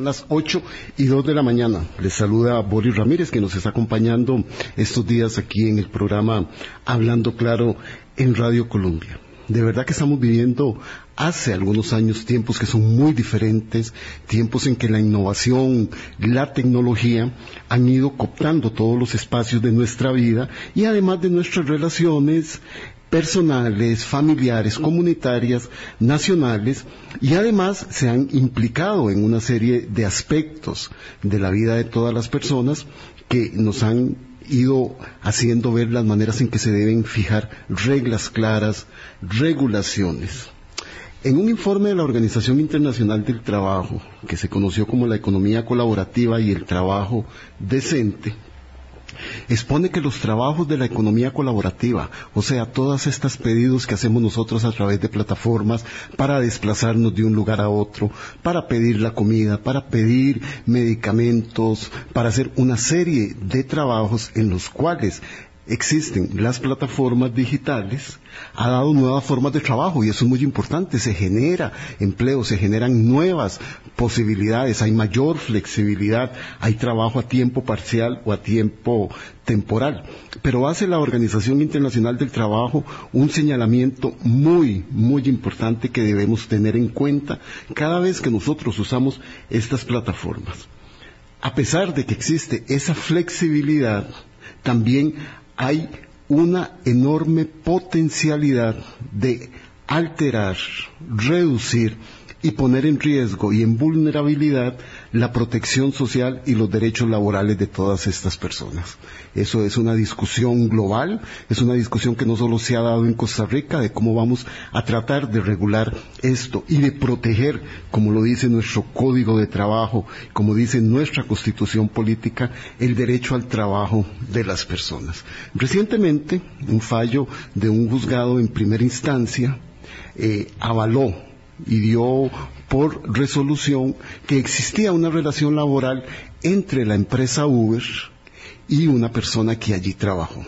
Son las 8 y 2 de la mañana. Les saluda Boris Ramírez, que nos está acompañando estos días aquí en el programa Hablando Claro en Radio Colombia. De verdad que estamos viviendo hace algunos años tiempos que son muy diferentes, tiempos en que la innovación, la tecnología han ido cooptando todos los espacios de nuestra vida y además de nuestras relaciones personales, familiares, comunitarias, nacionales y además se han implicado en una serie de aspectos de la vida de todas las personas que nos han ido haciendo ver las maneras en que se deben fijar reglas claras, regulaciones. En un informe de la Organización Internacional del Trabajo, que se conoció como la economía colaborativa y el trabajo decente, expone que los trabajos de la economía colaborativa, o sea, todos estos pedidos que hacemos nosotros a través de plataformas para desplazarnos de un lugar a otro, para pedir la comida, para pedir medicamentos, para hacer una serie de trabajos en los cuales existen las plataformas digitales, ha dado nuevas formas de trabajo y eso es muy importante. Se genera empleo, se generan nuevas posibilidades, hay mayor flexibilidad, hay trabajo a tiempo parcial o a tiempo temporal. Pero hace la Organización Internacional del Trabajo un señalamiento muy, muy importante que debemos tener en cuenta cada vez que nosotros usamos estas plataformas. A pesar de que existe esa flexibilidad, también hay una enorme potencialidad de alterar, reducir y poner en riesgo y en vulnerabilidad la protección social y los derechos laborales de todas estas personas. Eso es una discusión global, es una discusión que no solo se ha dado en Costa Rica de cómo vamos a tratar de regular esto y de proteger, como lo dice nuestro código de trabajo, como dice nuestra constitución política, el derecho al trabajo de las personas. Recientemente, un fallo de un juzgado en primera instancia eh, avaló y dio por resolución que existía una relación laboral entre la empresa Uber y una persona que allí trabajó.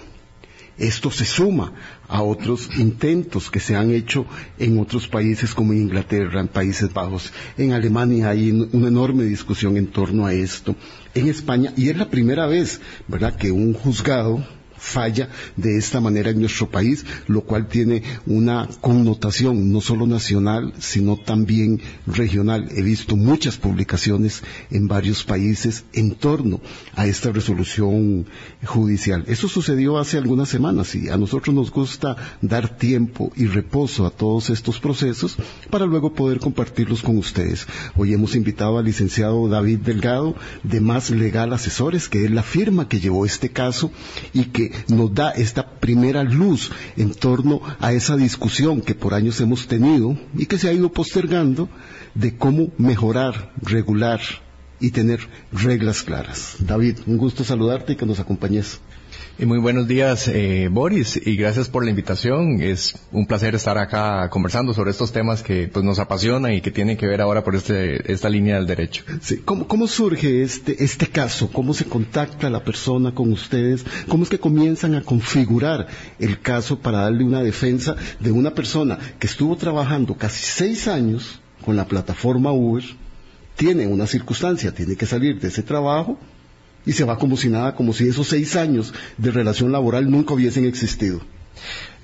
Esto se suma a otros intentos que se han hecho en otros países como en Inglaterra, en Países Bajos, en Alemania hay una enorme discusión en torno a esto, en España, y es la primera vez, ¿verdad?, que un juzgado falla de esta manera en nuestro país, lo cual tiene una connotación no solo nacional, sino también regional. He visto muchas publicaciones en varios países en torno a esta resolución judicial. Eso sucedió hace algunas semanas y a nosotros nos gusta dar tiempo y reposo a todos estos procesos para luego poder compartirlos con ustedes. Hoy hemos invitado al licenciado David Delgado de Más Legal Asesores, que es la firma que llevó este caso y que nos da esta primera luz en torno a esa discusión que por años hemos tenido y que se ha ido postergando de cómo mejorar, regular y tener reglas claras. David, un gusto saludarte y que nos acompañes. Y muy buenos días, eh, Boris, y gracias por la invitación. Es un placer estar acá conversando sobre estos temas que pues, nos apasionan y que tienen que ver ahora por este, esta línea del derecho. Sí. ¿Cómo, ¿Cómo, surge este, este caso? ¿Cómo se contacta la persona con ustedes? ¿Cómo es que comienzan a configurar el caso para darle una defensa de una persona que estuvo trabajando casi seis años con la plataforma Uber? Tiene una circunstancia, tiene que salir de ese trabajo y se va como si nada, como si esos seis años de relación laboral nunca hubiesen existido.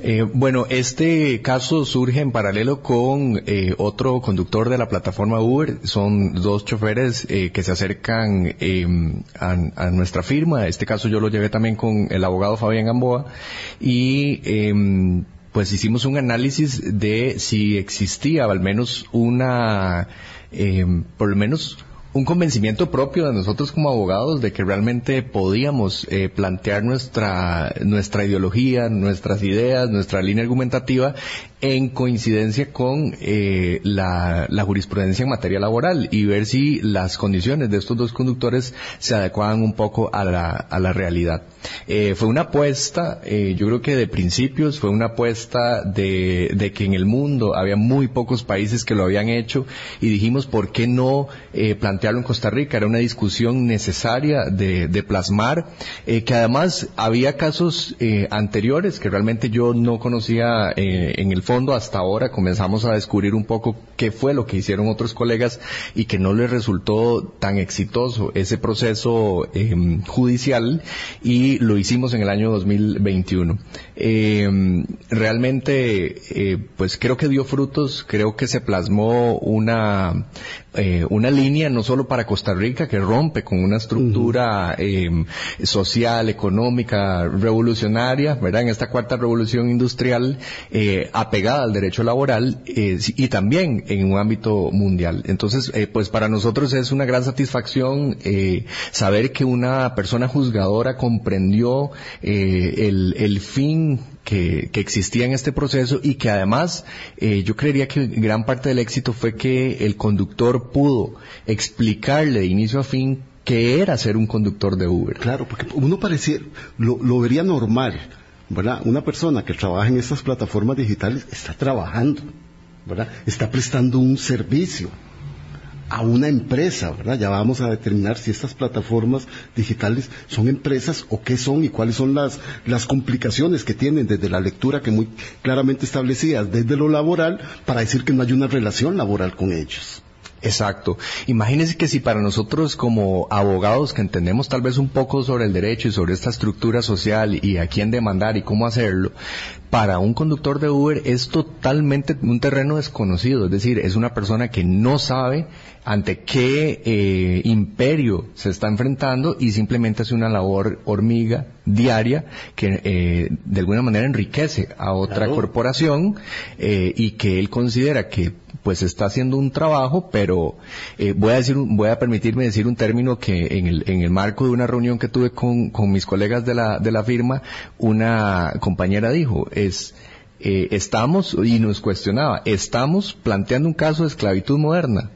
Eh, bueno, este caso surge en paralelo con eh, otro conductor de la plataforma Uber. Son dos choferes eh, que se acercan em, a, a, nuestra firma. Este caso yo lo llevé también con el abogado Fabián Gamboa y em, pues hicimos un análisis de si existía al menos una, em, por lo menos un convencimiento propio de nosotros como abogados de que realmente podíamos eh, plantear nuestra, nuestra ideología, nuestras ideas, nuestra línea argumentativa en coincidencia con eh, la, jurisprudencia en materia laboral y ver si las condiciones de estos dos conductores se adecuaban un poco a la, a la realidad. Eh, fue una apuesta, eh, yo creo que de principios, fue una apuesta de, de, que en el mundo había muy pocos países que lo habían hecho y dijimos, ¿por qué no plantear plantearlo en Costa Rica, era una discusión necesaria de, plasmar, eh, que además había casos eh, anteriores que realmente yo no conocía eh, en el fondo hasta ahora, comenzamos a descubrir un poco qué fue lo que hicieron otros colegas y que no les resultó tan exitoso ese proceso em, judicial y lo hicimos en el año 2021. Em, realmente, pues creo que dio frutos, creo que se plasmó una eh, una línea no solo para Costa Rica que rompe con una estructura em, social, económica, revolucionaria, ¿verdad? En esta cuarta revolución industrial eh, apegada al derecho laboral eh, y también en un ámbito mundial. Entonces, pues para nosotros es una gran satisfacción saber que una persona juzgadora comprendió el, el fin que, existía en este proceso y que además eh, yo creería que gran parte del éxito fue que el conductor pudo explicarle de inicio a fin qué era ser un conductor de Uber. Claro, porque uno parecía, lo, lo vería normal, ¿verdad? Una persona que trabaja en estas plataformas digitales está trabajando, ¿verdad? Está prestando un servicio a una empresa, ¿verdad? Ya vamos a determinar si estas plataformas digitales son empresas o qué son y cuáles son las, las complicaciones que tienen desde la lectura que muy claramente establecidas desde lo laboral para decir que no hay una relación laboral con ellos. Exacto. Imagínense que si para nosotros como abogados que entendemos tal vez un poco sobre el derecho y sobre esta estructura social y a quién demandar y cómo hacerlo, para un conductor de Uber es totalmente un terreno desconocido, es decir, es una persona que no sabe ante qué eh, imperio se está enfrentando y simplemente hace una labor hormiga diaria que eh, de alguna manera enriquece a otra corporación eh, y que él considera que pues está haciendo un trabajo, pero voy a decir, voy a permitirme decir un término que en el, en el marco de una reunión que tuve con, con mis colegas de la, de la firma, una compañera dijo, es estamos, y nos cuestionaba, estamos planteando un caso de esclavitud moderna.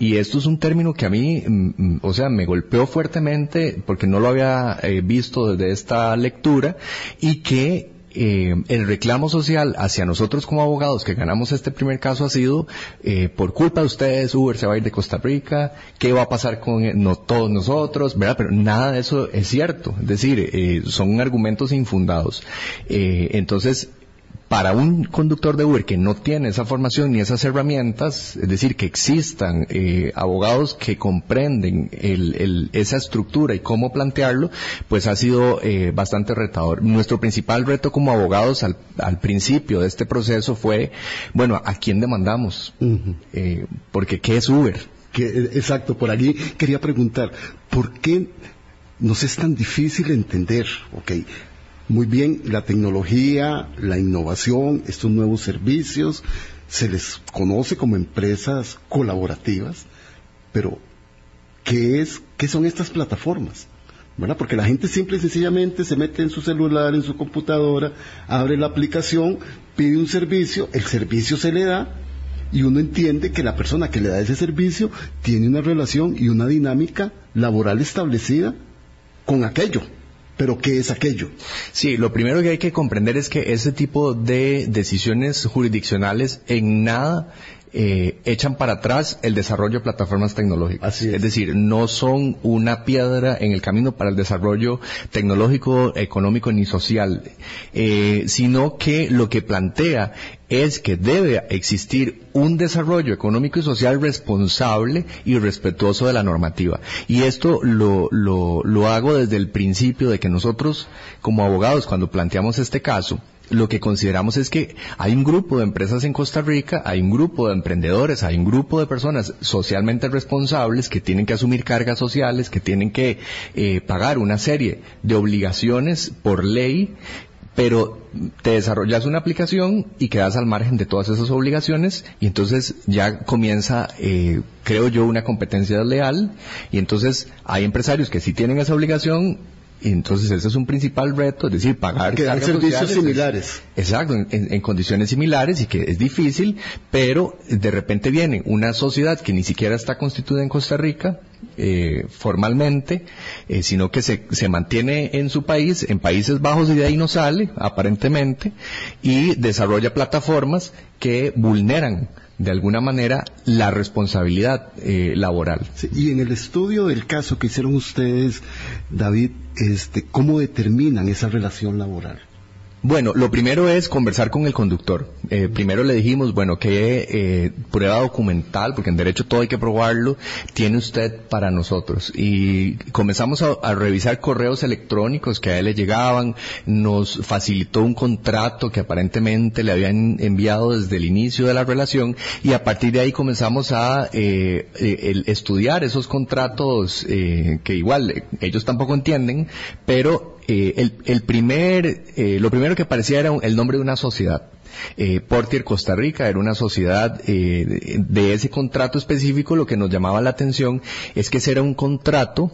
Y esto es un término que a mí, mm, mm, o sea, me golpeó fuertemente porque no lo había eh, visto desde esta lectura y que eh, el reclamo social hacia nosotros como abogados que ganamos este primer caso ha sido eh, por culpa de ustedes Uber se va a ir de Costa Rica, qué va a pasar con no todos nosotros, ¿verdad? Pero nada de eso es cierto, es decir, son argumentos infundados. entonces para un conductor de Uber que no tiene esa formación ni esas herramientas, es decir, que existan eh, abogados que comprenden esa estructura y cómo plantearlo, pues ha sido eh, bastante retador. Nuestro principal reto como abogados al, principio de este proceso fue, bueno, ¿a quién demandamos? Eh, porque ¿qué es Uber? exacto, por allí quería preguntar, ¿por qué nos es tan difícil entender, ok, muy bien la tecnología, la innovación, estos nuevos servicios, se les conoce como empresas colaborativas, pero ¿qué es, qué son estas plataformas? ¿Verdad? Porque la gente simple y sencillamente se mete en su celular, en su computadora, abre la aplicación, pide un servicio, el servicio se le da y uno entiende que la persona que le da ese servicio tiene una relación y una dinámica laboral establecida con aquello. Pero ¿qué es aquello? Sí, lo primero que hay que comprender es que ese tipo de decisiones jurisdiccionales en nada eh, echan para atrás el desarrollo de plataformas tecnológicas. es. decir, no son una piedra en el camino para el desarrollo tecnológico, económico ni social, eh, sino que lo que plantea es que debe existir un desarrollo económico y social responsable y respetuoso de la normativa. Y esto lo, lo, lo hago desde el principio de que nosotros, como abogados, cuando planteamos este caso, lo que consideramos es que hay un grupo de empresas en Costa Rica, hay un grupo de emprendedores, hay un grupo de personas socialmente responsables que tienen que asumir cargas sociales, que tienen que eh, pagar una serie de obligaciones por ley pero te desarrollas una aplicación y quedas al margen de todas esas obligaciones y entonces ya comienza, eh, creo yo, una competencia leal y entonces hay empresarios que sí tienen esa obligación y entonces ese es un principal reto, es decir, pagar que servicios similares. exacto, en, condiciones similares y que es difícil, pero de repente viene una sociedad que ni siquiera está constituida en Costa Rica, eh, formalmente, eh, sino que se, se, mantiene en su país, en Países Bajos y de ahí no sale, aparentemente, y desarrolla plataformas que vulneran de alguna manera la responsabilidad eh, laboral. y en el estudio del caso que hicieron ustedes, David, este, ¿cómo determinan esa relación laboral? Bueno, lo primero es conversar con el conductor. Eh, primero le dijimos, bueno, ¿qué eh, prueba documental, porque en derecho todo hay que probarlo, tiene usted para nosotros? Y comenzamos a, revisar correos electrónicos que a él le llegaban, nos facilitó un contrato que aparentemente le habían enviado desde el inicio de la relación y a partir de ahí comenzamos a eh, estudiar esos contratos que igual ellos tampoco entienden, pero eh, el, primer, eh, lo primero que aparecía era el nombre de una sociedad. Eh, Portier Costa Rica era una sociedad de ese contrato específico. Lo que nos llamaba la atención es que ese era un contrato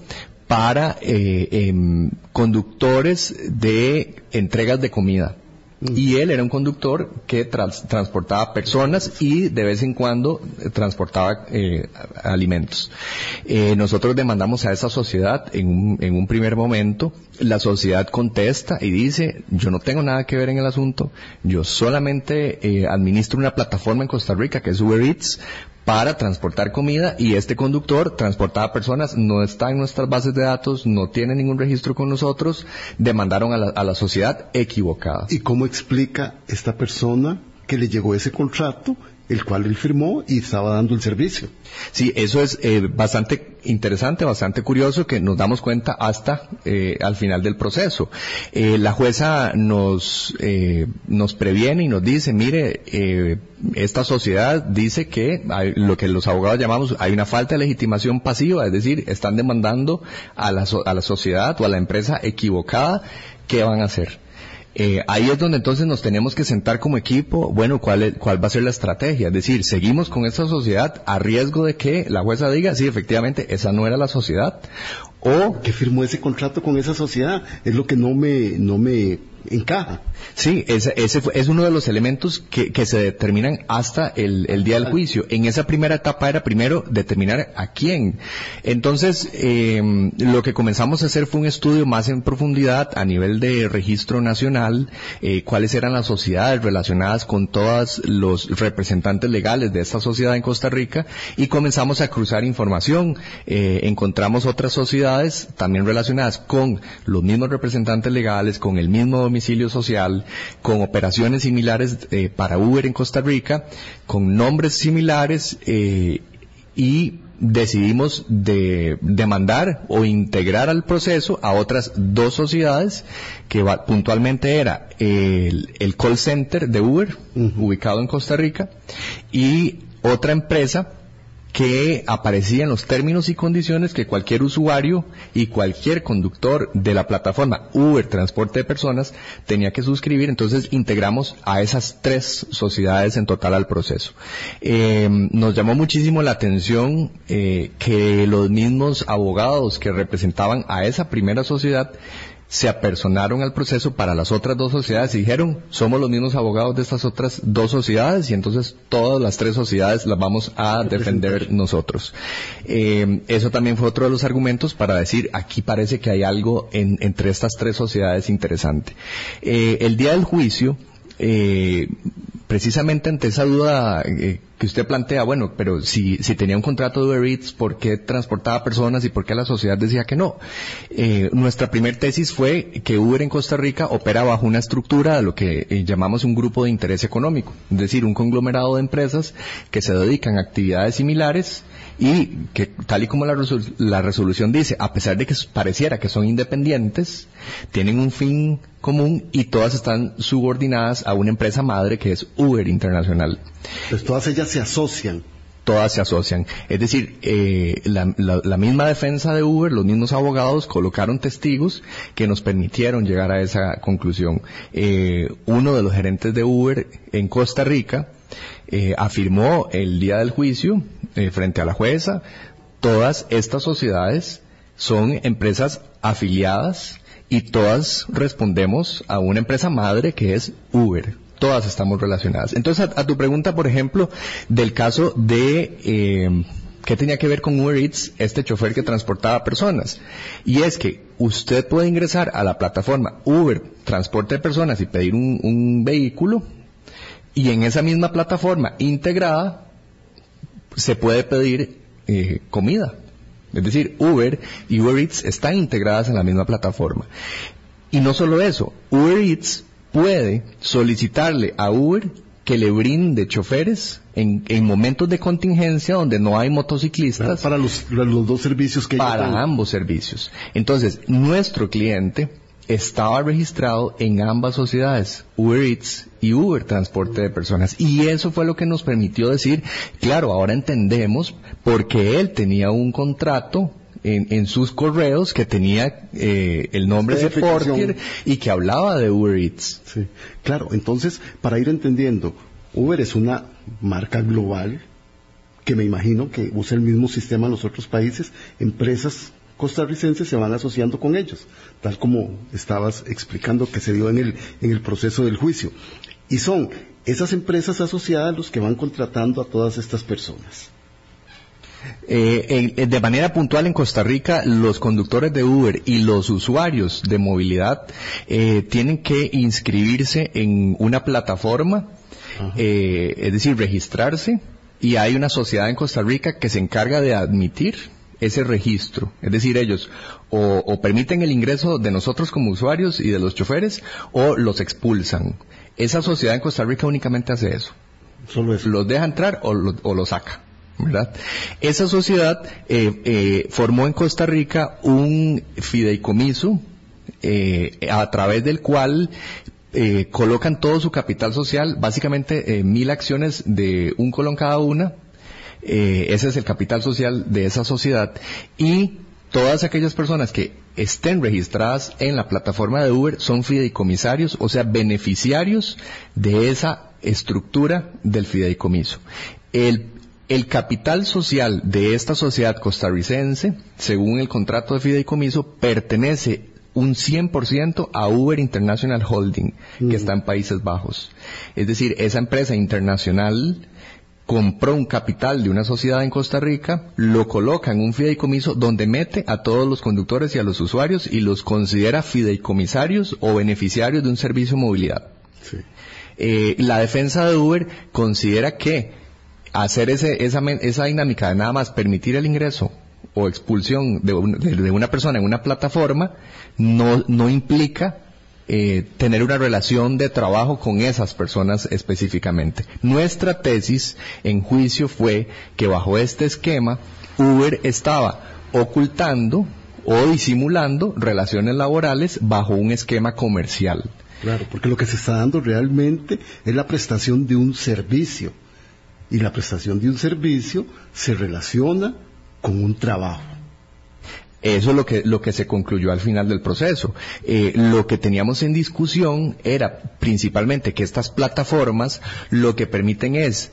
para em, conductores de entregas de comida. Mm. Y él era un conductor que transportaba personas y de vez en cuando eh, transportaba eh, alimentos. Eh, nosotros demandamos a esa sociedad en un, en un primer momento. La sociedad contesta y dice, yo no tengo nada que ver en el asunto, yo solamente administro una plataforma en Costa Rica que es Uber Eats para transportar comida y este conductor transportaba personas, no está en nuestras bases de datos, no tiene ningún registro con nosotros, demandaron a la, a la sociedad equivocada. ¿Y cómo explica esta persona que le llegó ese contrato el cual él firmó y estaba dando el servicio. Sí, eso es eh, bastante interesante, bastante curioso que nos damos cuenta hasta eh, al final del proceso. Eh, la jueza nos nos previene y nos dice, mire, esta sociedad dice que hay, lo que los abogados llamamos hay una falta de legitimación pasiva, es decir, están demandando a la, a la sociedad o a la empresa equivocada, ¿qué van a hacer? Eh, ahí es donde entonces nos tenemos que sentar como equipo, bueno, ¿cuál, cuál va a ser la estrategia? Es decir, seguimos con esta sociedad a riesgo de que la jueza diga, sí, efectivamente, esa no era la sociedad. O que firmó ese contrato con esa sociedad, es lo que no me, no me encaja. Sí, ese, ese es uno de los elementos que, que se determinan hasta el, el, día del juicio. En esa primera etapa era primero determinar a quién. Entonces, eh, lo que comenzamos a hacer fue un estudio más en profundidad a nivel de registro nacional, eh, cuáles eran las sociedades relacionadas con todos los representantes legales de esta sociedad en Costa Rica y comenzamos a cruzar información. Eh, encontramos otras sociedades también relacionadas con los mismos representantes legales, con el mismo domicilio social, con operaciones similares eh, para Uber en Costa Rica, con nombres similares eh, y decidimos de demandar o integrar al proceso a otras dos sociedades que puntualmente era el, call center de Uber ubicado en Costa Rica y otra empresa que aparecía en los términos y condiciones que cualquier usuario y cualquier conductor de la plataforma Uber Transporte de Personas tenía que suscribir. Entonces integramos a esas tres sociedades en total al proceso. Eh, nos llamó muchísimo la atención eh, que los mismos abogados que representaban a esa primera sociedad se apersonaron al proceso para las otras dos sociedades y dijeron, somos los mismos abogados de estas otras dos sociedades y entonces todas las tres sociedades las vamos a defender nosotros. Eh, eso también fue otro de los argumentos para decir, aquí parece que hay algo entre estas tres sociedades interesante. Eh, el día del juicio, eh, precisamente ante esa duda eh, que usted plantea, bueno, pero si, si tenía un contrato de Uber Eats, ¿por qué transportaba personas y por qué la sociedad decía que no? Eh, nuestra primer tesis fue que Uber en Costa Rica opera bajo una estructura de lo que eh, llamamos un grupo de interés económico, es decir, un conglomerado de empresas que se dedican a actividades similares y que tal y como la, la resolución dice, a pesar de que pareciera que son independientes, tienen un fin común y todas están subordinadas a una empresa madre que es Uber Internacional. Pues todas ellas se asocian todas se asocian. Es decir, eh, la, la, misma defensa de Uber, los mismos abogados colocaron testigos que nos permitieron llegar a esa conclusión. Eh, uno de los gerentes de Uber en Costa Rica eh, afirmó el día del juicio eh, frente a la jueza, todas estas sociedades son empresas afiliadas y todas respondemos a una empresa madre que es Uber. Todas estamos relacionadas. Entonces, a, tu pregunta, por ejemplo, del caso de eh, ¿Qué tenía que ver con Uber Eats, este chofer que transportaba personas? Y es que usted puede ingresar a la plataforma Uber Transporte de Personas y pedir un, vehículo y en esa misma plataforma integrada se puede pedir eh, comida. Es decir, Uber y Uber Eats están integradas en la misma plataforma. Y no solo eso, Uber Eats puede solicitarle a Uber que le brinde choferes en, momentos de contingencia donde no hay motociclistas. Para los, dos servicios que Para ambos servicios. Entonces, nuestro cliente estaba registrado en ambas sociedades, Uber Eats y Uber Transporte de Personas. Y eso fue lo que nos permitió decir, claro, ahora entendemos por qué él tenía un contrato en, sus correos que tenía eh, el nombre de Portier y que hablaba de Uber Eats. Sí, claro. Entonces, para ir entendiendo, Uber es una marca global que me imagino que usa el mismo sistema en los otros países. Empresas costarricenses se van asociando con ellos, tal como estabas explicando que se dio en el, en el proceso del juicio. Y son esas empresas asociadas los que van contratando a todas estas personas. Eh, de manera puntual en Costa Rica, los conductores de Uber y los usuarios de movilidad eh, tienen que inscribirse en una plataforma, eh, es decir, registrarse, y hay una sociedad en Costa Rica que se encarga de admitir ese registro. Es decir, ellos o, permiten el ingreso de nosotros como usuarios y de los choferes o los expulsan. Esa sociedad en Costa Rica únicamente hace eso. Solo eso. Los deja entrar o, o los saca. ¿verdad? Esa sociedad eh, eh, formó en Costa Rica un fideicomiso eh, a través del cual colocan todo su capital social, básicamente mil acciones de un colón cada una. Ese es el capital social de esa sociedad y todas aquellas personas que estén registradas en la plataforma de Uber son fideicomisarios, o sea, beneficiarios de esa estructura del fideicomiso. El, el capital social de esta sociedad costarricense, según el contrato de fideicomiso, pertenece un 100% a Uber International Holding, que mm. está en Países Bajos. Es decir, esa empresa internacional compró un capital de una sociedad en Costa Rica, lo coloca en un fideicomiso donde mete a todos los conductores y a los usuarios y los considera fideicomisarios o beneficiarios de un servicio de movilidad. Eh, la defensa de Uber considera que hacer ese, esa, esa dinámica de nada más permitir el ingreso o expulsión de, una persona en una plataforma no, no implica eh, tener una relación de trabajo con esas personas específicamente. Nuestra tesis en juicio fue que bajo este esquema Uber estaba ocultando o disimulando relaciones laborales bajo un esquema comercial. Claro, porque lo que se está dando realmente es la prestación de un servicio y la prestación de un servicio se relaciona con un trabajo. Eso es lo que, lo que se concluyó al final del proceso. Eh, lo que teníamos en discusión era principalmente que estas plataformas lo que permiten es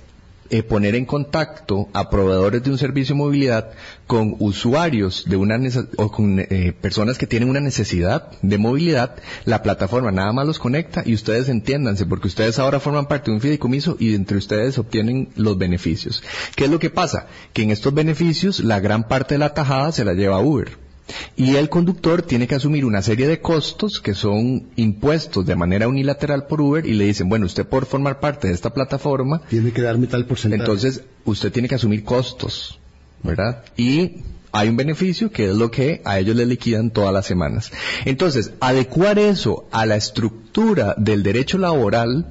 eh, poner en contacto a proveedores de un servicio de movilidad con usuarios de una o con eh, personas que tienen una necesidad de movilidad, la plataforma nada más los conecta y ustedes entiéndanse, porque ustedes ahora forman parte de un fideicomiso y entre ustedes obtienen los beneficios. ¿Qué es lo que pasa? Que en estos beneficios la gran parte de la tajada se la lleva Uber. Y el conductor tiene que asumir una serie de costos que son impuestos de manera unilateral por Uber y le dicen, bueno, usted por formar parte de esta plataforma... Tiene que darme tal porcentaje. Entonces, usted tiene que asumir costos, ¿verdad? Y hay un beneficio que es lo que a ellos le liquidan todas las semanas. Entonces, adecuar eso a la estructura del derecho laboral,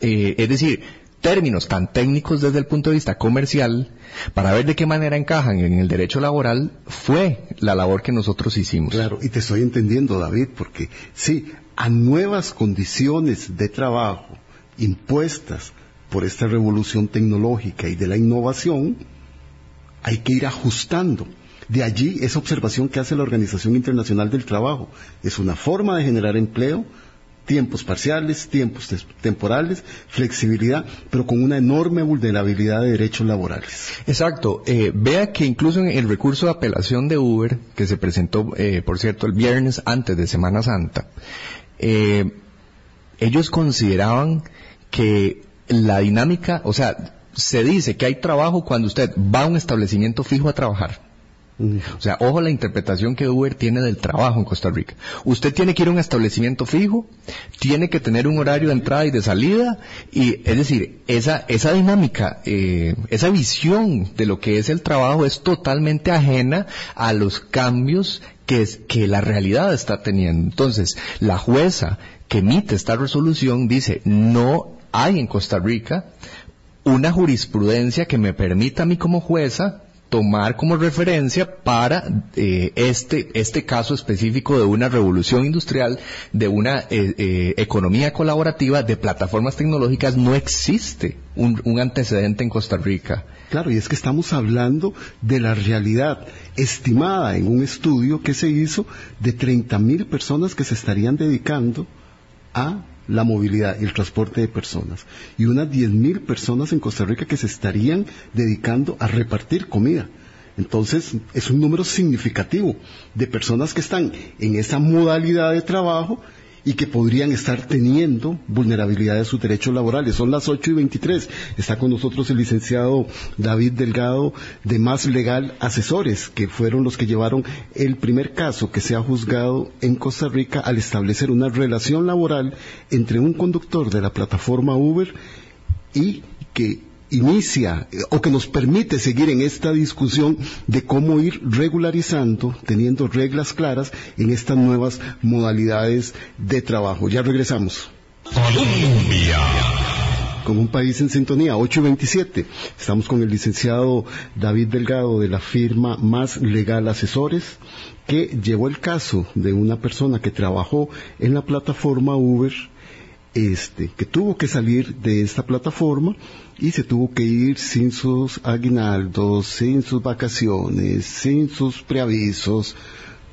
eh, es decir, términos tan técnicos desde el punto de vista comercial, para ver de qué manera encajan en el derecho laboral, fue la labor que nosotros hicimos. Claro, y te estoy entendiendo, David, porque sí, a nuevas condiciones de trabajo impuestas por esta revolución tecnológica y de la innovación, hay que ir ajustando. De allí esa observación que hace la Organización Internacional del Trabajo. Es una forma de generar empleo, tiempos parciales, tiempos temporales, flexibilidad, pero con una enorme vulnerabilidad de derechos laborales. Exacto. Eh, vea que incluso en el recurso de apelación de Uber, que se presentó, eh, por cierto, el viernes antes de Semana Santa, eh, ellos consideraban que la dinámica, o sea, se dice que hay trabajo cuando usted va a un establecimiento fijo a trabajar. O sea, ojo la interpretación que Uber tiene del trabajo en Costa Rica. Usted tiene que ir a un establecimiento fijo, tiene que tener un horario de entrada y de salida, y es decir, esa, esa dinámica, eh, esa visión de lo que es el trabajo es totalmente ajena a los cambios que, es, que la realidad está teniendo. Entonces, la jueza que emite esta resolución dice, no hay en Costa Rica una jurisprudencia que me permita a mí como jueza tomar como referencia para eh, este, este caso específico de una revolución industrial, de una eh, eh, economía colaborativa, de plataformas tecnológicas, no existe un, un antecedente en Costa Rica. Claro, y es que estamos hablando de la realidad estimada en un estudio que se hizo de 30 mil personas que se estarían dedicando a la movilidad y el transporte de personas. Y unas 10.000 personas en Costa Rica que se estarían dedicando a repartir comida. Entonces, es un número significativo de personas que están en esa modalidad de trabajo y que podrían estar teniendo vulnerabilidad de sus derechos laborales. Son las 8 y 23. Está con nosotros el licenciado David Delgado de Más Legal Asesores, que fueron los que llevaron el primer caso que se ha juzgado en Costa Rica al establecer una relación laboral entre un conductor de la plataforma Uber y que inicia o que nos permite seguir en esta discusión de cómo ir regularizando, teniendo reglas claras en estas nuevas modalidades de trabajo. Ya regresamos. Colombia. Con un país en sintonía, 8 y 27. Estamos con el licenciado David Delgado de la firma Más Legal Asesores, que llevó el caso de una persona que trabajó en la plataforma Uber este, que tuvo que salir de esta plataforma y se tuvo que ir sin sus aguinaldos, sin sus vacaciones, sin sus preavisos,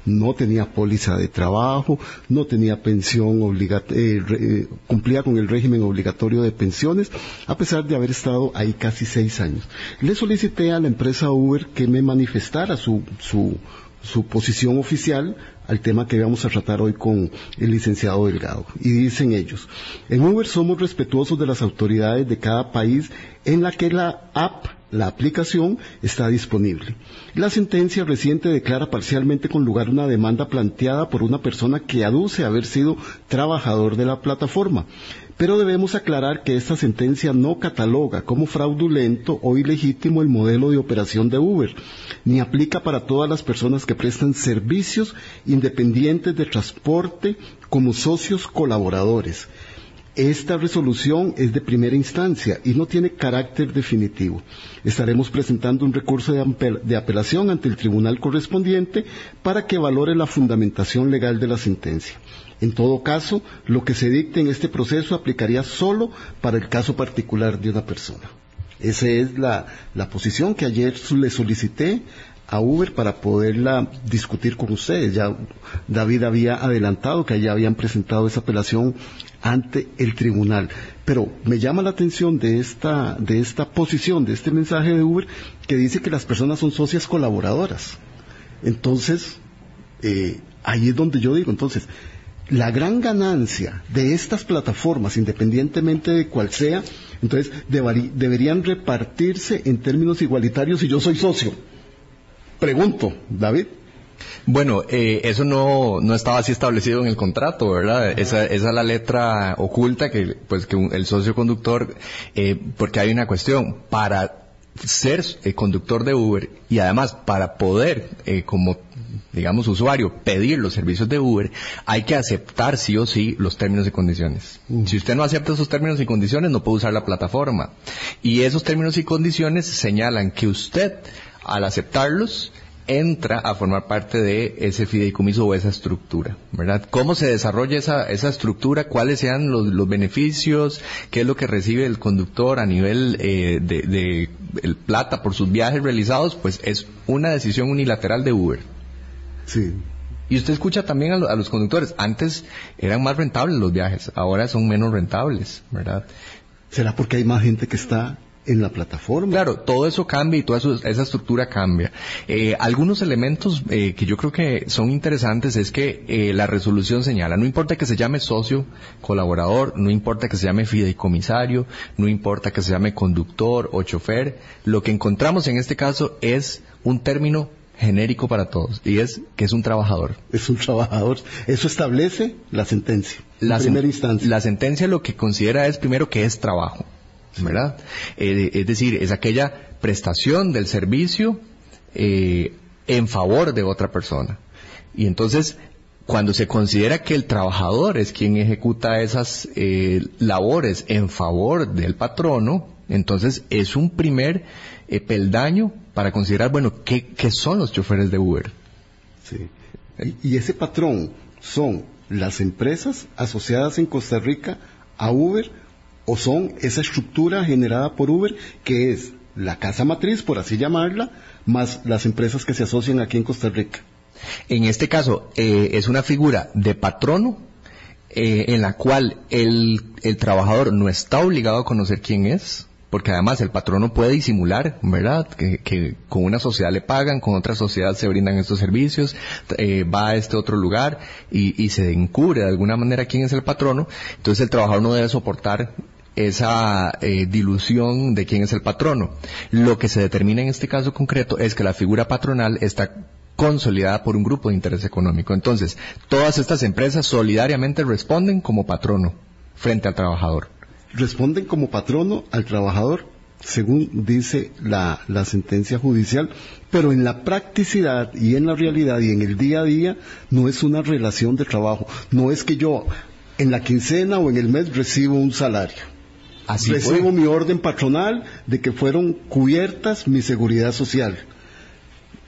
no tenía póliza de trabajo, no tenía pensión obligatoria, eh, eh, cumplía con el régimen obligatorio de pensiones, a pesar de haber estado ahí casi seis años. Le solicité a la empresa Uber que me manifestara su, su, su posición oficial al tema que vamos a tratar hoy con el licenciado Delgado. Y dicen ellos, en Uber somos respetuosos de las autoridades de cada país en la que la app la aplicación está disponible. La sentencia reciente declara parcialmente con lugar una demanda planteada por una persona que aduce haber sido trabajador de la plataforma. Pero debemos aclarar que esta sentencia no cataloga como fraudulento o ilegítimo el modelo de operación de Uber, ni aplica para todas las personas que prestan servicios independientes de transporte como socios colaboradores. Esta resolución es de primera instancia y no tiene carácter definitivo. Estaremos presentando un recurso de, apelación ante el tribunal correspondiente para que valore la fundamentación legal de la sentencia. En todo caso, lo que se dicte en este proceso aplicaría solo para el caso particular de una persona. Esa es la, posición que ayer le solicité a Uber para poderla discutir con ustedes. Ya David había adelantado que ya habían presentado esa apelación ante el tribunal. Pero me llama la atención de esta, de esta posición, de este mensaje de Uber, que dice que las personas son socias colaboradoras. Entonces, eh, ahí es donde yo digo, entonces, la gran ganancia de estas plataformas, independientemente de cuál sea, entonces deberían repartirse en términos igualitarios si yo soy socio. Pregunto, David. Bueno, eh, eso no, no estaba así establecido en el contrato, ¿verdad? Esa, esa es la letra oculta que, pues, que el socio conductor, eh, porque hay una cuestión, para ser eh, conductor de Uber y además para poder, eh, como digamos usuario, pedir los servicios de Uber, hay que aceptar sí o sí los términos y condiciones. Si usted no acepta esos términos y condiciones, no puede usar la plataforma. Y esos términos y condiciones señalan que usted al aceptarlos, entra a formar parte de ese fideicomiso o esa estructura, ¿verdad? ¿Cómo se desarrolla esa, esa estructura? ¿Cuáles sean los, beneficios? ¿Qué es lo que recibe el conductor a nivel eh, de, el plata por sus viajes realizados? Pues es una decisión unilateral de Uber. Sí. Y usted escucha también a, a los conductores, antes eran más rentables los viajes, ahora son menos rentables, ¿verdad? ¿Será porque hay más gente que está en la plataforma. Claro, todo eso cambia y toda esa estructura cambia. Eh, algunos elementos eh, que yo creo que son interesantes es que eh, la resolución señala, no importa que se llame socio, colaborador, no importa que se llame fideicomisario, no importa que se llame conductor o chofer, lo que encontramos en este caso es un término genérico para todos y es que es un trabajador. Es un trabajador. Eso establece la sentencia. La, primera instancia. la sentencia lo que considera es primero que es trabajo. ¿verdad? Eh, es decir, es aquella prestación del servicio eh, en favor de otra persona. Y entonces, cuando se considera que el trabajador es quien ejecuta esas eh, labores en favor del patrono, entonces es un primer peldaño para considerar, bueno, ¿qué, ¿qué, son los choferes de Uber? Sí. Y, y ese patrón son las empresas asociadas en Costa Rica a Uber o son esa estructura generada por Uber que es la casa matriz, por así llamarla, más las empresas que se asocian aquí en Costa Rica. En este caso, eh, es una figura de patrono eh, en la cual el, el, trabajador no está obligado a conocer quién es, porque además el patrono puede disimular, ¿verdad? Que, con una sociedad le pagan, con otra sociedad se brindan estos servicios, eh, va a este otro lugar y, se encubre de alguna manera quién es el patrono, entonces el trabajador no debe soportar esa eh, dilución de quién es el patrono. Lo que se determina en este caso concreto es que la figura patronal está consolidada por un grupo de interés económico. Entonces, todas estas empresas solidariamente responden como patrono frente al trabajador. Responden como patrono al trabajador, según dice la, la sentencia judicial, pero en la practicidad y en la realidad y en el día a día no es una relación de trabajo. No es que yo en la quincena o en el mes recibo un salario Recibo mi orden patronal de que fueron cubiertas mi seguridad social.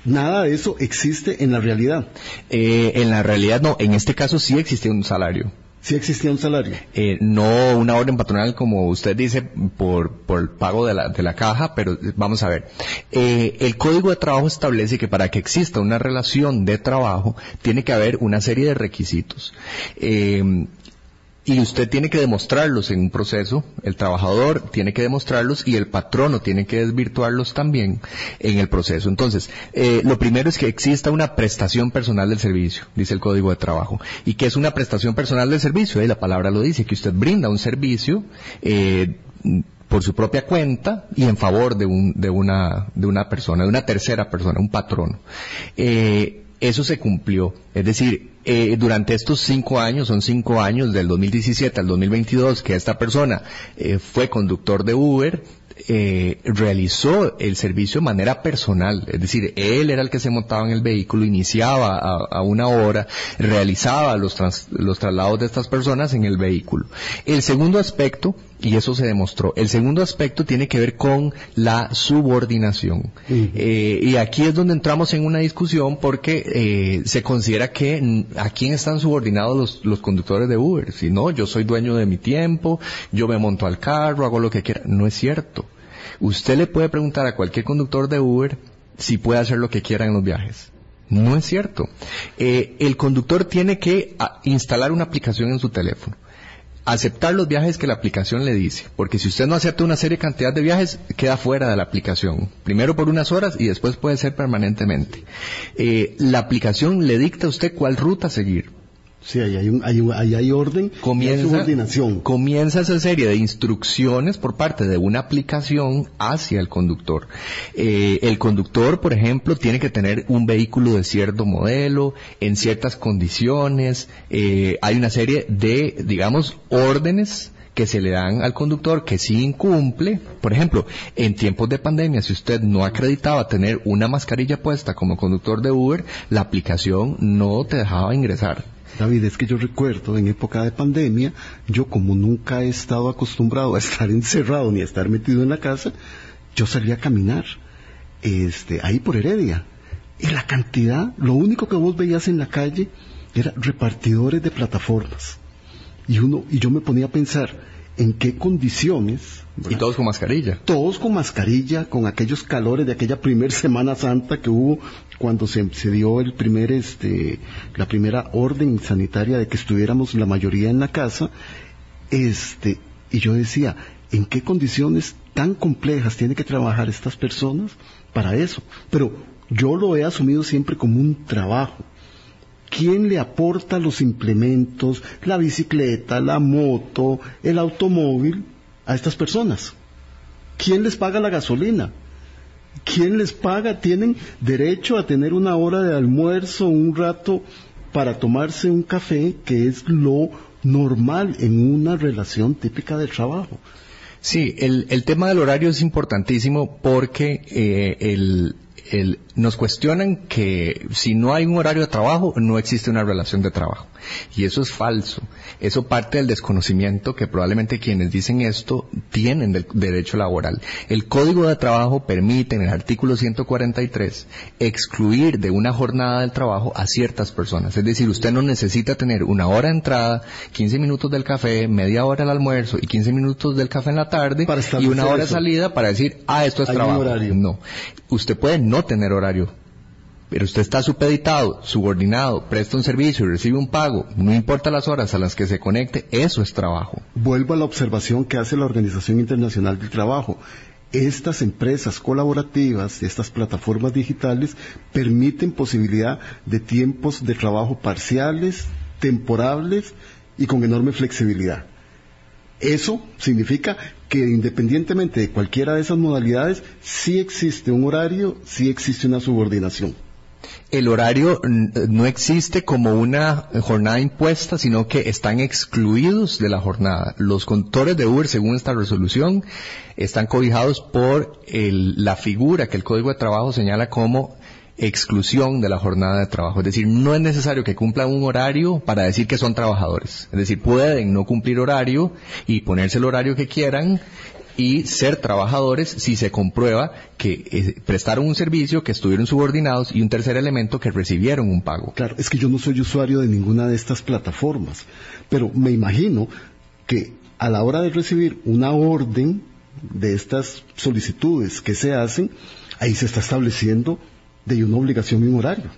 Nada de eso existe en la realidad. Eh, en la realidad no, en este caso sí existe un salario. Sí existía un salario. Eh, no una orden patronal como usted dice por, por el pago de la, de la caja, pero vamos a ver. Eh, el Código de Trabajo establece que para que exista una relación de trabajo tiene que haber una serie de requisitos. Eh, y usted tiene que demostrarlos en un proceso, el trabajador tiene que demostrarlos y el patrono tiene que desvirtuarlos también en el proceso. Entonces, eh, lo primero es que exista una prestación personal del servicio, dice el Código de Trabajo. ¿Y qué es una prestación personal del servicio? Eh, la palabra lo dice, que usted brinda un servicio eh, por su propia cuenta y en favor de, un, de, una, de una persona, de una tercera persona, un patrono. Eh, eso se cumplió. Es decir, eh, durante estos cinco años, son cinco años del 2017 al 2022 que esta persona eh, fue conductor de Uber, eh, realizó el servicio de manera personal, es decir, él era el que se montaba en el vehículo, iniciaba a, una hora, realizaba los, los traslados de estas personas en el vehículo. El segundo aspecto, y eso se demostró, el segundo aspecto tiene que ver con la subordinación. Eh, y aquí es donde entramos en una discusión porque eh, se considera que a quién están subordinados los, los conductores de Uber. Si no, yo soy dueño de mi tiempo, yo me monto al carro, hago lo que quiera. No es cierto. Usted le puede preguntar a cualquier conductor de Uber si puede hacer lo que quiera en los viajes. No es cierto. Eh, el conductor tiene que ah, instalar una aplicación en su teléfono. Aceptar los viajes que la aplicación le dice, porque si usted no acepta una serie cantidad de viajes, queda fuera de la aplicación. Primero por unas horas y después puede ser permanentemente. Eh, la aplicación le dicta a usted cuál ruta seguir Sí, ahí hay, un, hay, hay orden comienza, subordinación. Comienza esa serie de instrucciones por parte de una aplicación hacia el conductor. Eh, el conductor, por ejemplo, tiene que tener un vehículo de cierto modelo, en ciertas condiciones. Eh, hay una serie de, digamos, órdenes que se le dan al conductor que si incumple, por ejemplo, en tiempos de pandemia, si usted no acreditaba tener una mascarilla puesta como conductor de Uber, la aplicación no te dejaba ingresar. David, es que yo recuerdo en época de pandemia, yo como nunca he estado acostumbrado a estar encerrado ni a estar metido en la casa, yo salía a caminar, este, ahí por Heredia. Y la cantidad, lo único que vos veías en la calle era repartidores de plataformas. Y uno, y yo me ponía a pensar, ¿en qué condiciones y todos con mascarilla. Todos con mascarilla, con aquellos calores de aquella primera Semana Santa que hubo cuando se, dio el primer, este, la primera orden sanitaria de que estuviéramos la mayoría en la casa. Este, y yo decía, en qué condiciones tan complejas tienen que trabajar estas personas para eso. Pero yo lo he asumido siempre como un trabajo. ¿Quién le aporta los implementos, la bicicleta, la moto, el automóvil a estas personas? ¿Quién les paga la gasolina? ¿Quién les paga? Tienen derecho a tener una hora de almuerzo, un rato para tomarse un café, que es lo normal en una relación típica de trabajo. Sí, el, tema del horario es importantísimo porque eh, el, nos cuestionan que si no hay un horario de trabajo, no existe una relación de trabajo. Y eso es falso. Eso parte del desconocimiento que probablemente quienes dicen esto tienen del derecho laboral. El Código de Trabajo permite en el artículo 143 excluir de una jornada del trabajo a ciertas personas. Es decir, usted no necesita tener una hora de entrada, 15 minutos del café, media hora al almuerzo y 15 minutos del café en la tarde y una hora de salida para decir, ah, esto es trabajo. No. Usted puede no tener horario pero usted está supeditado, subordinado, presta un servicio y recibe un pago, no importa las horas a las que se conecte, eso es trabajo. Vuelvo a la observación que hace la Organización Internacional del Trabajo. Estas empresas colaborativas, estas plataformas digitales, permiten posibilidad de tiempos de trabajo parciales, temporables y con enorme flexibilidad. Eso significa que independientemente de cualquiera de esas modalidades, sí existe un horario, sí existe una subordinación el horario no existe como una jornada impuesta, sino que están excluidos de la jornada. Los conductores de Uber, según esta resolución, están cobijados por la figura que el Código de Trabajo señala como exclusión de la jornada de trabajo. Es decir, no es necesario que cumplan un horario para decir que son trabajadores. Es decir, pueden no cumplir horario y ponerse el horario que quieran y ser trabajadores si se comprueba que eh, prestaron un servicio, que estuvieron subordinados y un tercer elemento que recibieron un pago. Claro, es que yo no soy usuario de ninguna de estas plataformas, pero me imagino que a la hora de recibir una orden de estas solicitudes que se hacen, ahí se está estableciendo de una obligación y un horario.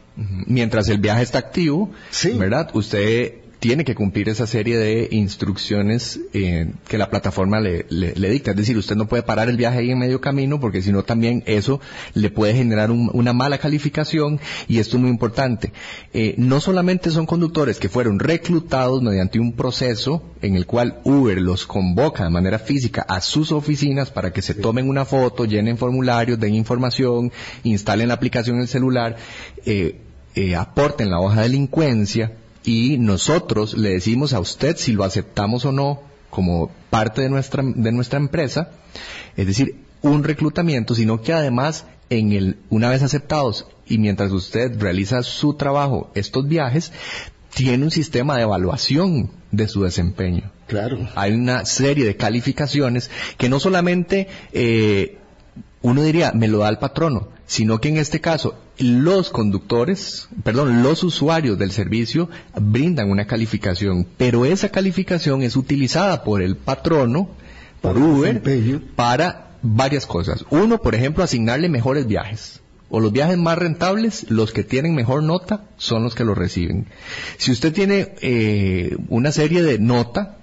Mientras el viaje está activo, ¿verdad? Usted tiene que cumplir esa serie de instrucciones eh, que la plataforma le, dicta. Es decir, usted no puede parar el viaje ahí en medio camino porque si no también eso le puede generar una mala calificación y esto es muy importante. Eh, no solamente son conductores que fueron reclutados mediante un proceso en el cual Uber los convoca de manera física a sus oficinas para que se tomen una foto, llenen formularios, den información, instalen la aplicación en el celular, eh, aporten la hoja de delincuencia, y nosotros le decimos a usted si lo aceptamos o no como parte de nuestra, de nuestra empresa, es decir, un reclutamiento, sino que además en el, una vez aceptados y mientras usted realiza su trabajo, estos viajes, tiene un sistema de evaluación de su desempeño. Claro. Hay una serie de calificaciones que no solamente eh, uno diría, me lo da el patrono, sino que en este caso los conductores, perdón, los usuarios del servicio brindan una calificación, pero esa calificación es utilizada por el patrono, por Uber, para varias cosas. Uno, por ejemplo, asignarle mejores viajes. O los viajes más rentables, los que tienen mejor nota, son los que lo reciben. Si usted tiene eh, una serie de nota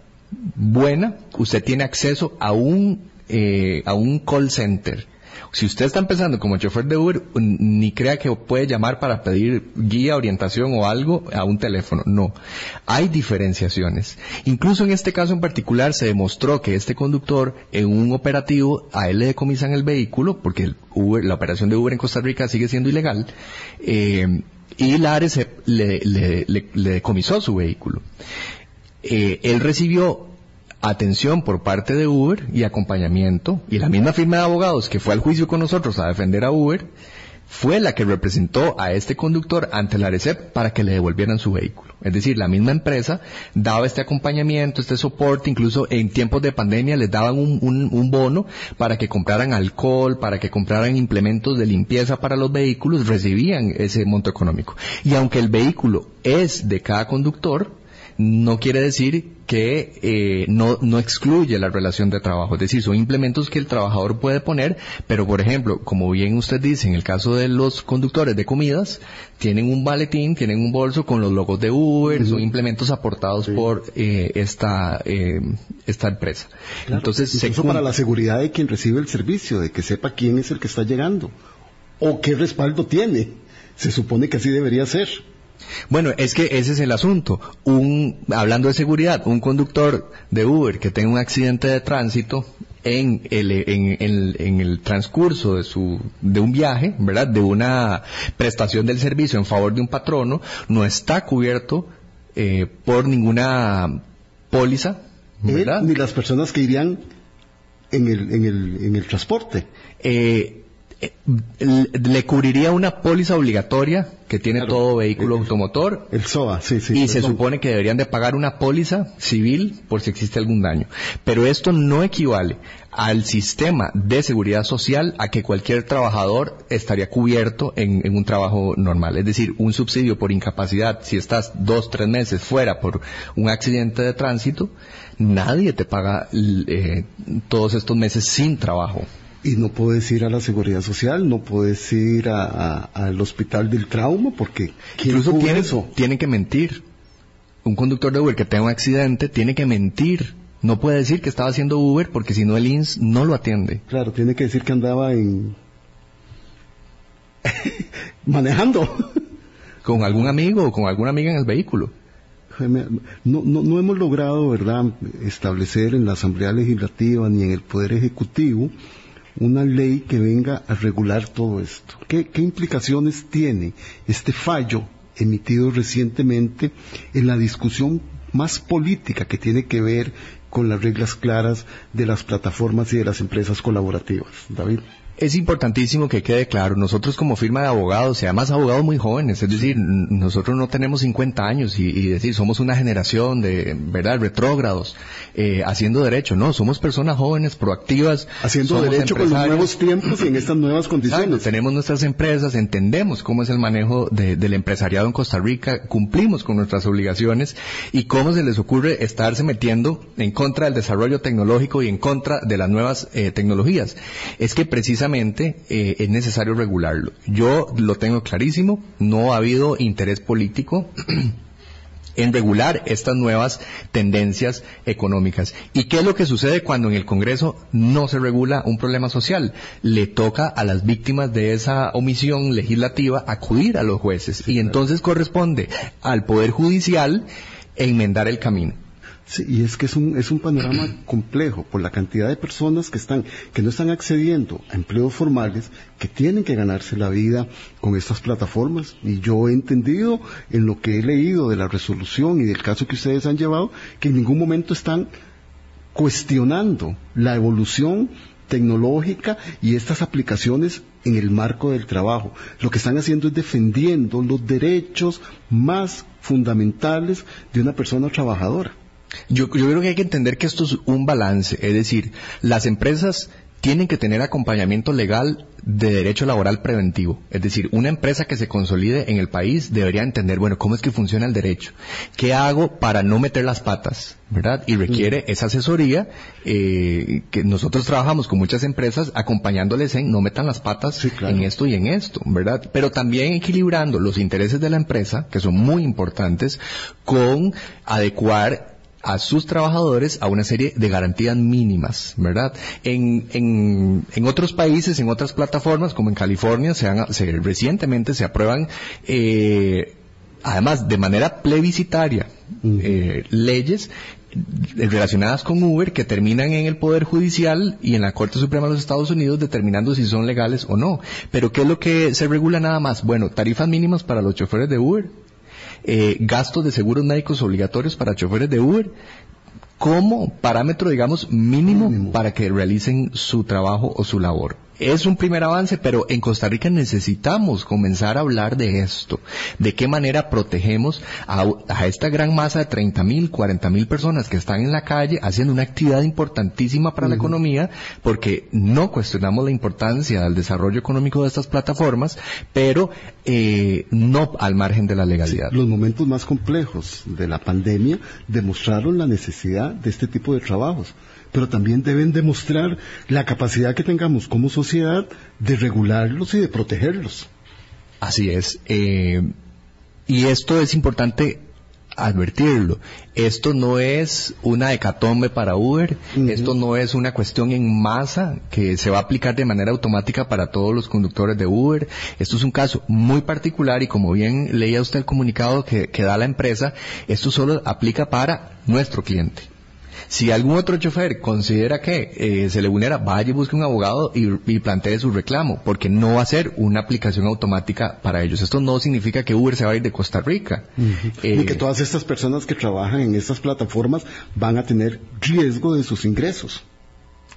buena, usted tiene acceso a un, eh, a un call center si usted está empezando como chofer de Uber, ni crea que puede llamar para pedir guía, orientación o algo a un teléfono. No. Hay diferenciaciones. Incluso en este caso en particular se demostró que este conductor en un operativo a él le decomisan el vehículo porque la operación de Uber en Costa Rica sigue siendo ilegal. Eh, y la ARES le, le, decomisó su vehículo. Eh, él recibió atención por parte de Uber y acompañamiento, y la misma firma de abogados que fue al juicio con nosotros a defender a Uber, fue la que representó a este conductor ante la ARECEP para que le devolvieran su vehículo. Es decir, la misma empresa daba este acompañamiento, este soporte, incluso en tiempos de pandemia les daban un, un, bono para que compraran alcohol, para que compraran implementos de limpieza para los vehículos, recibían ese monto económico. Y aunque el vehículo es de cada conductor, no quiere decir que eh, no, no excluye la relación de trabajo. Es decir, son implementos que el trabajador puede poner, pero por ejemplo, como bien usted dice, en el caso de los conductores de comidas, tienen un maletín, tienen un bolso con los logos de Uber, son implementos aportados por eh, esta, eh, esta empresa. Entonces, incluso para la seguridad de quien recibe el servicio, de que sepa quién es el que está llegando o qué respaldo tiene. Se supone que así debería ser. Bueno, es que ese es el asunto. Un, hablando de seguridad, un conductor de Uber que tenga un accidente de tránsito en el, en, el transcurso de su, de un viaje, ¿verdad? De una prestación del servicio en favor de un patrono, no está cubierto eh, por ninguna póliza, ¿verdad? ni las personas que irían en el, en el, en el transporte. Eh, eh, le cubriría una póliza obligatoria que tiene todo vehículo automotor. El SOA, sí, sí. Y se supone que deberían de pagar una póliza civil por si existe algún daño. Pero esto no equivale al sistema de seguridad social a que cualquier trabajador estaría cubierto en, un trabajo normal. Es decir, un subsidio por incapacidad, si estás dos, tres meses fuera por un accidente de tránsito, nadie te paga eh, todos estos meses sin trabajo y no puedes ir a la seguridad social, no puedes ir al hospital del trauma, porque incluso tiene, tiene que mentir. Un conductor de Uber que tenga un accidente tiene que mentir. No puede decir que estaba haciendo Uber porque si no el INS no lo atiende. Claro, tiene que decir que andaba en manejando con algún amigo o con alguna amiga en el vehículo. No, no, no hemos logrado, ¿verdad?, establecer en la Asamblea Legislativa ni en el Poder Ejecutivo una ley que venga a regular todo esto. ¿Qué, implicaciones tiene este fallo emitido recientemente en la discusión más política que tiene que ver con las reglas claras de las plataformas y de las empresas colaborativas? David es importantísimo que quede claro, nosotros como firma de abogados, y además abogados muy jóvenes, es decir, nosotros no tenemos 50 años y, decir, somos una generación de, ¿verdad?, retrógrados, eh, haciendo derecho, no, somos personas jóvenes, proactivas. Haciendo derecho con los nuevos tiempos y en estas nuevas condiciones. tenemos nuestras empresas, entendemos cómo es el manejo del empresariado en Costa Rica, cumplimos con nuestras obligaciones y cómo se les ocurre estarse metiendo en contra del desarrollo tecnológico y en contra de las nuevas eh, tecnologías. Es que precisamente eh, es necesario regularlo. Yo lo tengo clarísimo, no ha habido interés político en regular estas nuevas tendencias económicas. ¿Y qué es lo que sucede cuando en el Congreso no se regula un problema social? Le toca a las víctimas de esa omisión legislativa acudir a los jueces y entonces corresponde al Poder Judicial enmendar el camino. Sí, y es que es un, es un panorama complejo por la cantidad de personas que están, que no están accediendo a empleos formales, que tienen que ganarse la vida con estas plataformas. Y yo he entendido en lo que he leído de la resolución y del caso que ustedes han llevado, que en ningún momento están cuestionando la evolución tecnológica y estas aplicaciones en el marco del trabajo. Lo que están haciendo es defendiendo los derechos más fundamentales de una persona trabajadora. Yo, creo que hay que entender que esto es un balance, es decir, las empresas tienen que tener acompañamiento legal de derecho laboral preventivo. Es decir, una empresa que se consolide en el país debería entender, bueno, cómo es que funciona el derecho. ¿Qué hago para no meter las patas? ¿Verdad? Y requiere mm. esa asesoría eh, que nosotros trabajamos con muchas empresas acompañándoles en no metan las patas en esto y en esto, ¿verdad? Pero también equilibrando los intereses de la empresa, que son muy importantes, con adecuar a sus trabajadores a una serie de garantías mínimas, ¿verdad? En, en, en otros países, en otras plataformas, como en California, se, han, se recientemente se aprueban, eh, además de manera plebiscitaria, eh, leyes relacionadas con Uber que terminan en el Poder Judicial y en la Corte Suprema de los Estados Unidos determinando si son legales o no. Pero ¿qué es lo que se regula nada más? Bueno, tarifas mínimas para los choferes de Uber, eh, gastos de seguros médicos obligatorios para choferes de Uber como parámetro, digamos, mínimo, para que realicen su trabajo o su labor. Es un primer avance, pero en Costa Rica necesitamos comenzar a hablar de esto, de qué manera protegemos a, esta gran masa de 30 mil, 40 mil personas que están en la calle haciendo una actividad importantísima para la economía, porque no cuestionamos la importancia del desarrollo económico de estas plataformas, pero eh, no al margen de la legalidad. los momentos más complejos de la pandemia demostraron la necesidad de este tipo de trabajos pero también deben demostrar la capacidad que tengamos como sociedad de regularlos y de protegerlos. Así es. Eh, y esto es importante advertirlo. Esto no es una hecatombe para Uber, esto no es una cuestión en masa que se va a aplicar de manera automática para todos los conductores de Uber. Esto es un caso muy particular y como bien leía usted el comunicado que da la empresa, esto solo aplica para nuestro cliente. Si algún otro chofer considera que eh, se le vulnera, vaya y busque un abogado y, plantee su reclamo, porque no va a ser una aplicación automática para ellos. Esto no significa que Uber se va a ir de Costa Rica. Eh, Ni que todas estas personas que trabajan en estas plataformas van a tener riesgo de sus ingresos.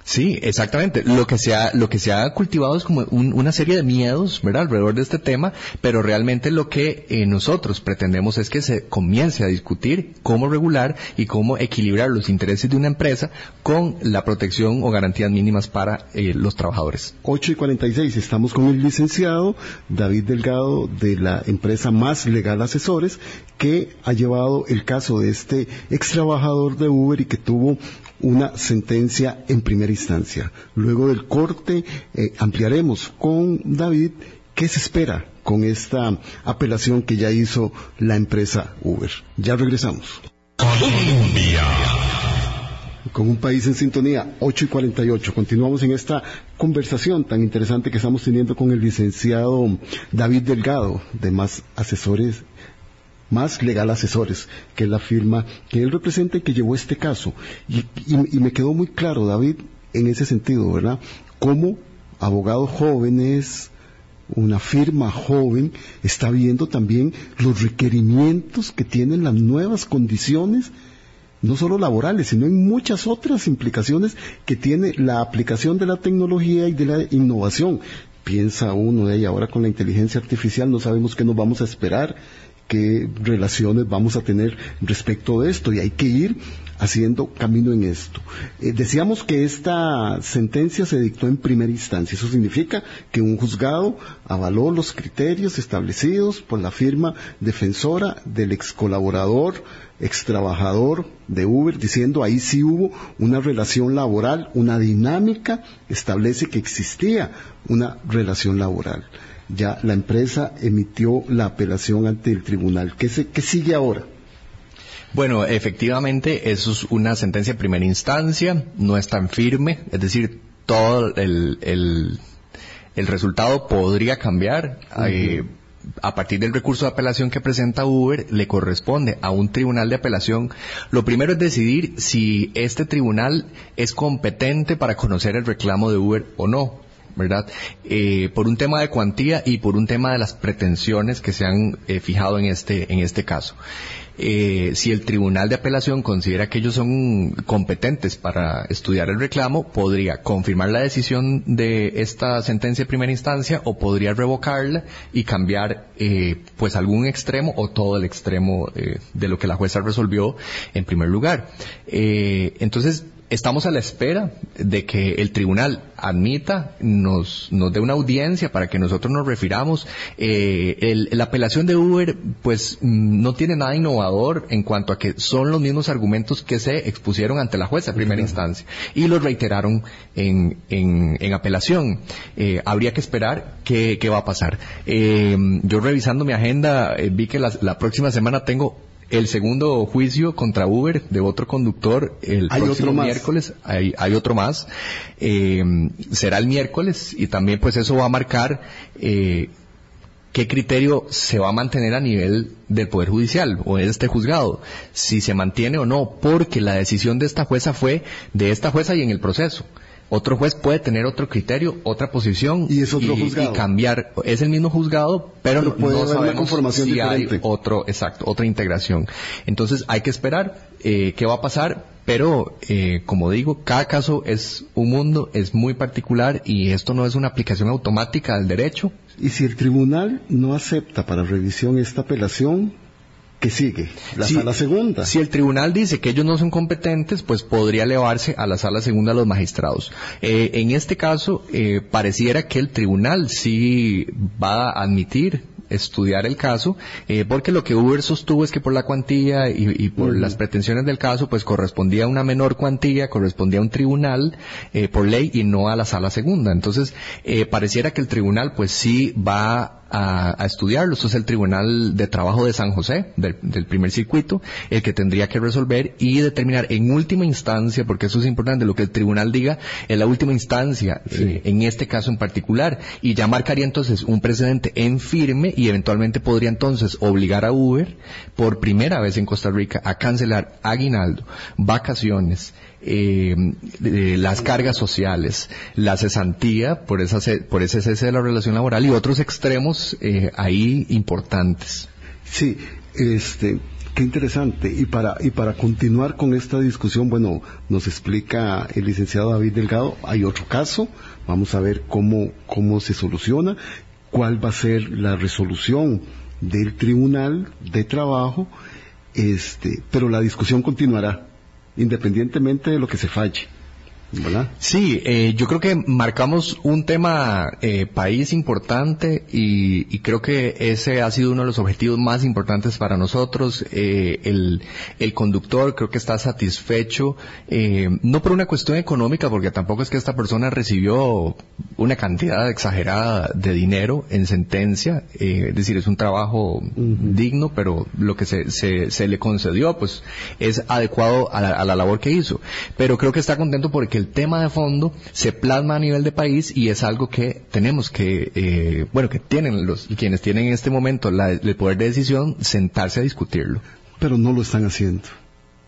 Sí, exactamente. Lo que se ha, lo que se ha cultivado es como una serie de miedos, ¿verdad? Alrededor de este tema, pero realmente lo que eh, nosotros pretendemos es que se comience a discutir cómo regular y cómo equilibrar los intereses de una empresa con la protección o garantías mínimas para eh, los trabajadores. 8 y 46, estamos con el licenciado David Delgado de la empresa Más Legal Asesores, que ha llevado el caso de este ex trabajador de Uber y que tuvo una sentencia en primera instancia. Luego del corte eh, ampliaremos con David qué se espera con esta apelación que ya hizo la empresa Uber. Ya regresamos. Colombia. Con un país en sintonía, 8 y 48. Continuamos en esta conversación tan interesante que estamos teniendo con el licenciado David Delgado, de Más Asesores más legal asesores, que la firma que él representa y que llevó este caso. Y, me quedó muy claro, David, en ese sentido, ¿verdad? Cómo abogados jóvenes, una firma joven, está viendo también los requerimientos que tienen las nuevas condiciones, no solo laborales, sino en muchas otras implicaciones que tiene la aplicación de la tecnología y de la innovación. Piensa uno de ella ahora con la inteligencia artificial, no sabemos qué nos vamos a esperar qué relaciones vamos a tener respecto de esto y hay que ir haciendo camino en esto. Eh, decíamos que esta sentencia se dictó en primera instancia. Eso significa que un juzgado avaló los criterios establecidos por la firma defensora del ex colaborador, ex trabajador de Uber, diciendo ahí sí hubo una relación laboral, una dinámica establece que existía una relación laboral ya la empresa emitió la apelación ante el tribunal. ¿Qué, sigue ahora? Bueno, efectivamente, eso es una sentencia de primera instancia, no es tan firme, es decir, todo el, el, resultado podría cambiar. Eh, a partir del recurso de apelación que presenta Uber, le corresponde a un tribunal de apelación. Lo primero es decidir si este tribunal es competente para conocer el reclamo de Uber o no. ¿Verdad? Eh, por un tema de cuantía y por un tema de las pretensiones que se han eh, fijado en este, en este caso. Eh, si el tribunal de apelación considera que ellos son competentes para estudiar el reclamo, podría confirmar la decisión de esta sentencia de primera instancia o podría revocarla y cambiar pues algún extremo o todo el extremo de lo que la jueza resolvió en primer lugar. entonces, estamos a la espera de que el tribunal admita, nos, nos dé una audiencia para que nosotros nos refiramos. Eh, la apelación de Uber, pues, no tiene nada innovador en cuanto a que son los mismos argumentos que se expusieron ante la jueza en primera instancia y los reiteraron en, en, apelación. Eh, habría que esperar qué, qué va a pasar. Eh, yo revisando mi agenda vi que la próxima semana tengo el segundo juicio contra Uber de otro conductor el próximo miércoles, hay, hay, otro más, eh, será el miércoles y también pues eso va a marcar eh, qué criterio se va a mantener a nivel del Poder Judicial o de este juzgado, si se mantiene o no, porque la decisión de esta jueza fue de esta jueza y en el proceso Otro juez puede tener otro criterio, otra posición y, es otro juzgado. y cambiar. Es el mismo juzgado, pero, no, puede no sabemos conformación si diferente. hay otro, exacto, otra integración. Entonces hay que esperar eh, qué va a pasar, pero eh, como digo, cada caso es un mundo, es muy particular y esto no es una aplicación automática del derecho. Y si el tribunal no acepta para revisión esta apelación, ¿qué sigue? La Si- sala segunda. Si el tribunal dice que ellos no son competentes, pues podría elevarse a la sala segunda de los magistrados. Eh, en este caso, eh, pareciera que el tribunal sí va a admitir estudiar el caso, eh, porque lo que Uber sostuvo es que por la cuantía y, y por las pretensiones del caso, pues correspondía a una menor cuantía, correspondía a un tribunal eh, por ley y no a la sala segunda. Entonces, eh, pareciera que el tribunal pues sí va a, a estudiarlo. Esto es el Tribunal de Trabajo de San José, del, del primer circuito, el que tendría que resolver y determinar en última instancia, porque eso es importante, lo que el tribunal diga en la última instancia, eh, en este caso en particular, y ya marcaría entonces un precedente en firme y eventualmente podría entonces obligar a Uber por primera vez en Costa Rica a cancelar aguinaldo, vacaciones, eh, las cargas sociales, la cesantía por, esa, por ese cese de la relación laboral y otros extremos eh, ahí importantes. Sí, este, qué interesante. Y para, y para continuar con esta discusión, bueno, nos explica el licenciado David Delgado, hay otro caso, vamos a ver cómo, cómo se soluciona, cuál va a ser la resolución del Tribunal de Trabajo, este, pero la discusión continuará, independientemente de lo que se falle. ¿Verdad? Sí, eh, yo creo que marcamos un tema eh, país importante y, y creo que ese ha sido uno de los objetivos más importantes para nosotros. Eh, el, el conductor creo que está satisfecho, eh, no por una cuestión económica, porque tampoco es que esta persona recibió una cantidad exagerada de dinero en sentencia, eh, es decir, es un trabajo digno, pero lo que se, se, se le concedió pues es adecuado a la, a la labor que hizo. Pero creo que está contento porque el tema de fondo se plasma a nivel de país y es algo que tenemos que, eh, bueno, que tienen los, quienes tienen en este momento la- el poder de decisión, sentarse a discutirlo. pero no lo están haciendo.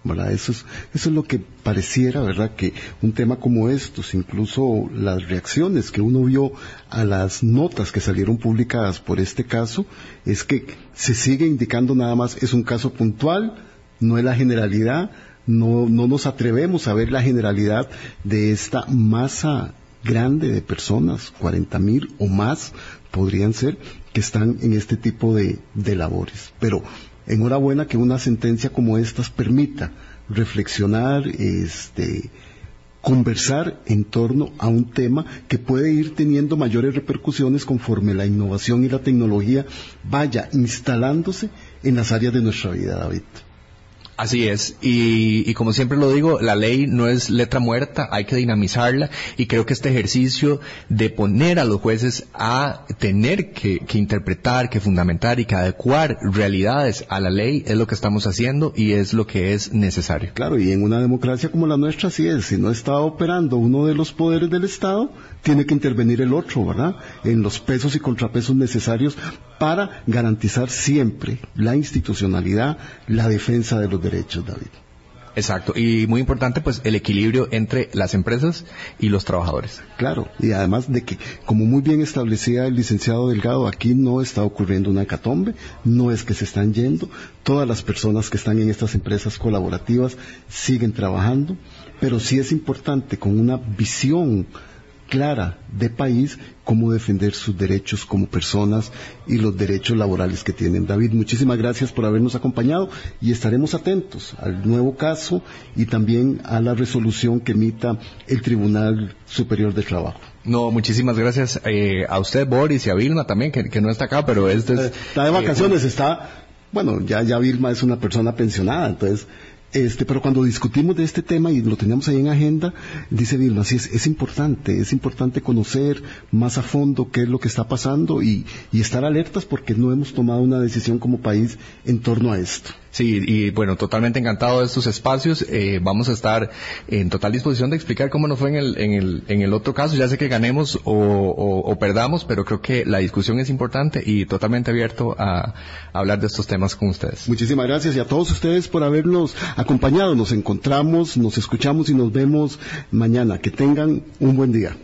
¿verdad? Eso es, eso es lo que pareciera, ¿verdad? Que un tema como estos, incluso las reacciones que uno vio a las notas que salieron publicadas por este caso, es que se sigue indicando nada más, es un caso puntual, no es la generalidad, no, no nos atrevemos a ver la generalidad de esta masa grande de personas, 40 mil o más podrían ser, que están en este tipo de, de labores. Pero enhorabuena que una sentencia como estas permita reflexionar, este, conversar en torno a un tema que puede ir teniendo mayores repercusiones conforme la innovación y la tecnología vaya instalándose en las áreas de nuestra vida, David. Así es, y, y como siempre lo digo, la ley no es letra muerta, hay que dinamizarla y creo que este ejercicio de poner a los jueces a tener que, que interpretar, que fundamentar y que adecuar realidades a la ley es lo que estamos haciendo y es lo que es necesario. Claro, y en una democracia como la nuestra, así es, si no está operando uno de los poderes del Estado, tiene que intervenir el otro, ¿verdad? En los pesos y contrapesos necesarios para garantizar siempre la institucionalidad, la defensa de los derechos, David. Exacto, y muy importante pues el equilibrio entre las empresas y los trabajadores. Claro, y además de que, como muy bien establecía el licenciado Delgado, aquí no está ocurriendo una hecatombe, no es que se están yendo, todas las personas que están en estas empresas colaborativas siguen trabajando, pero sí es importante con una visión clara de país cómo defender sus derechos como personas y los derechos laborales que tienen. David, muchísimas gracias por habernos acompañado y estaremos atentos al nuevo caso y también a la resolución que emita el Tribunal Superior de Trabajo. No, muchísimas gracias eh, a usted, Boris, y a Vilma también, que, que no está acá, pero este es... Está de vacaciones, está, bueno, ya, ya Vilma es una persona pensionada, entonces, este, pero cuando discutimos de este tema y lo teníamos ahí en agenda, dice Vilma, sí, es, es importante, es importante conocer más a fondo qué es lo que está pasando y estar alertas porque no hemos tomado una decisión como país en torno a esto. Sí, y bueno, totalmente encantado de estos espacios. Eh, vamos a estar en total disposición de explicar cómo nos fue en el, en el, en el otro caso. Ya sé que ganemos o, o, perdamos, pero creo que la discusión es importante y totalmente abierto a, a, hablar de estos temas con ustedes. Muchísimas gracias y a todos ustedes por habernos acompañado. Nos encontramos, nos escuchamos y nos vemos mañana. Que tengan un buen día.